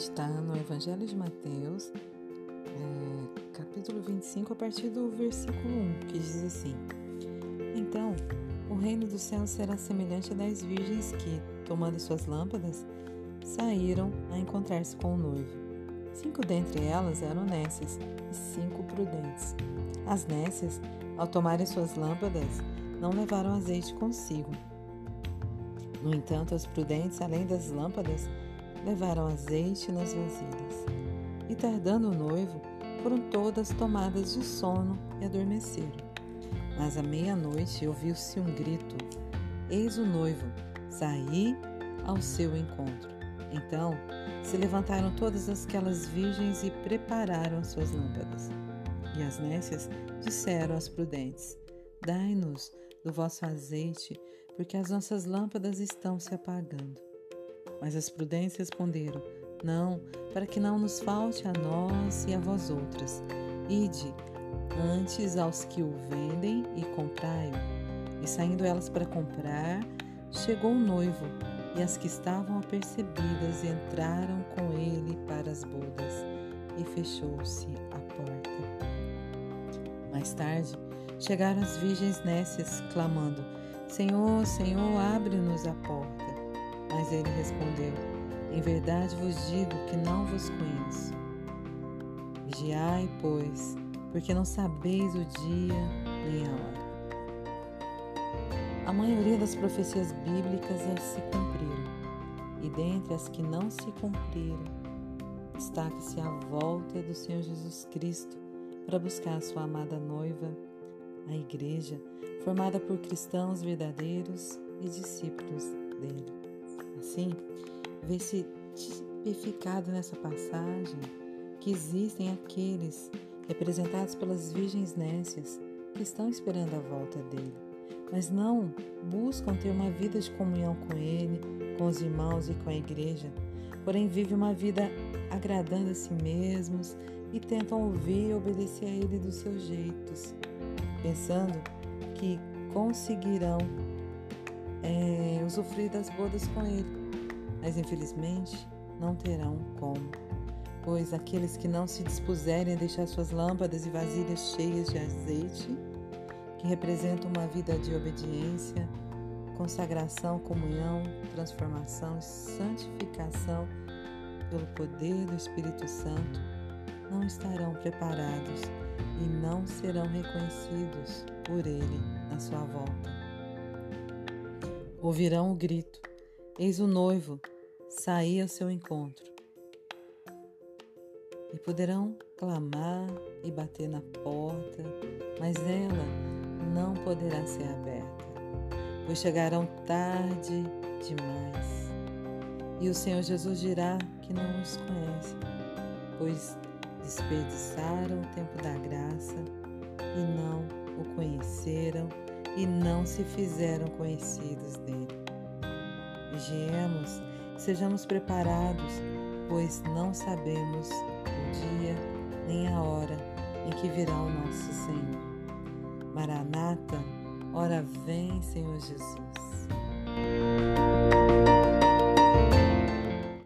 meditar no Evangelho de Mateus, é, capítulo 25, a partir do versículo 1, que diz assim: Então, o reino do céu será semelhante a dez virgens que, tomando suas lâmpadas, saíram a encontrar-se com o noivo. Cinco dentre elas eram nécias e cinco prudentes. As nécias, ao tomarem suas lâmpadas, não levaram azeite consigo. No entanto, as prudentes, além das lâmpadas, levaram azeite nas vasilhas. E tardando o noivo, foram todas tomadas de sono e adormeceram. Mas à meia-noite ouviu-se um grito: Eis o noivo, saí ao seu encontro. Então se levantaram todas aquelas virgens e prepararam as suas lâmpadas. E as nécias disseram às prudentes: Dai-nos do vosso azeite, porque as nossas lâmpadas estão se apagando. Mas as prudentes responderam: Não, para que não nos falte a nós e a vós outras. Ide antes aos que o vendem e comprai-o. E saindo elas para comprar, chegou o noivo, e as que estavam apercebidas entraram com ele para as bodas, e fechou-se a porta. Mais tarde, chegaram as virgens nécias, clamando: Senhor, Senhor, abre-nos a porta. Mas ele respondeu: Em verdade vos digo que não vos conheço. Vigiai, pois, porque não sabeis o dia nem a hora. A maioria das profecias bíblicas se cumpriram, e dentre as que não se cumpriram, destaca-se a volta do Senhor Jesus Cristo para buscar a sua amada noiva, a Igreja, formada por cristãos verdadeiros e discípulos. Assim, vê-se tipificado nessa passagem que existem aqueles representados pelas virgens nécias que estão esperando a volta dele, mas não buscam ter uma vida de comunhão com ele, com os irmãos e com a igreja, porém vivem uma vida agradando a si mesmos e tentam ouvir e obedecer a ele dos seus jeitos, pensando que conseguirão é, usufruir das bodas com ele, mas infelizmente não terão como. Pois aqueles que não se dispuserem a deixar suas lâmpadas e vasilhas cheias de azeite, que representam uma vida de obediência, consagração, comunhão, transformação e santificação pelo poder do Espírito Santo, não estarão preparados e não serão reconhecidos por Ele na sua volta ouvirão o grito: Eis o noivo, saí ao seu encontro. E poderão clamar e bater na porta, mas ela não poderá ser aberta, pois chegarão tarde demais. E o Senhor Jesus dirá que não os conhece, pois desperdiçaram o tempo da graça e não o conheceram e não se fizeram conhecidos dele. Vigiemos, sejamos preparados, pois não sabemos o dia nem a hora em que virá o nosso Senhor. Maranata, ora vem, Senhor Jesus.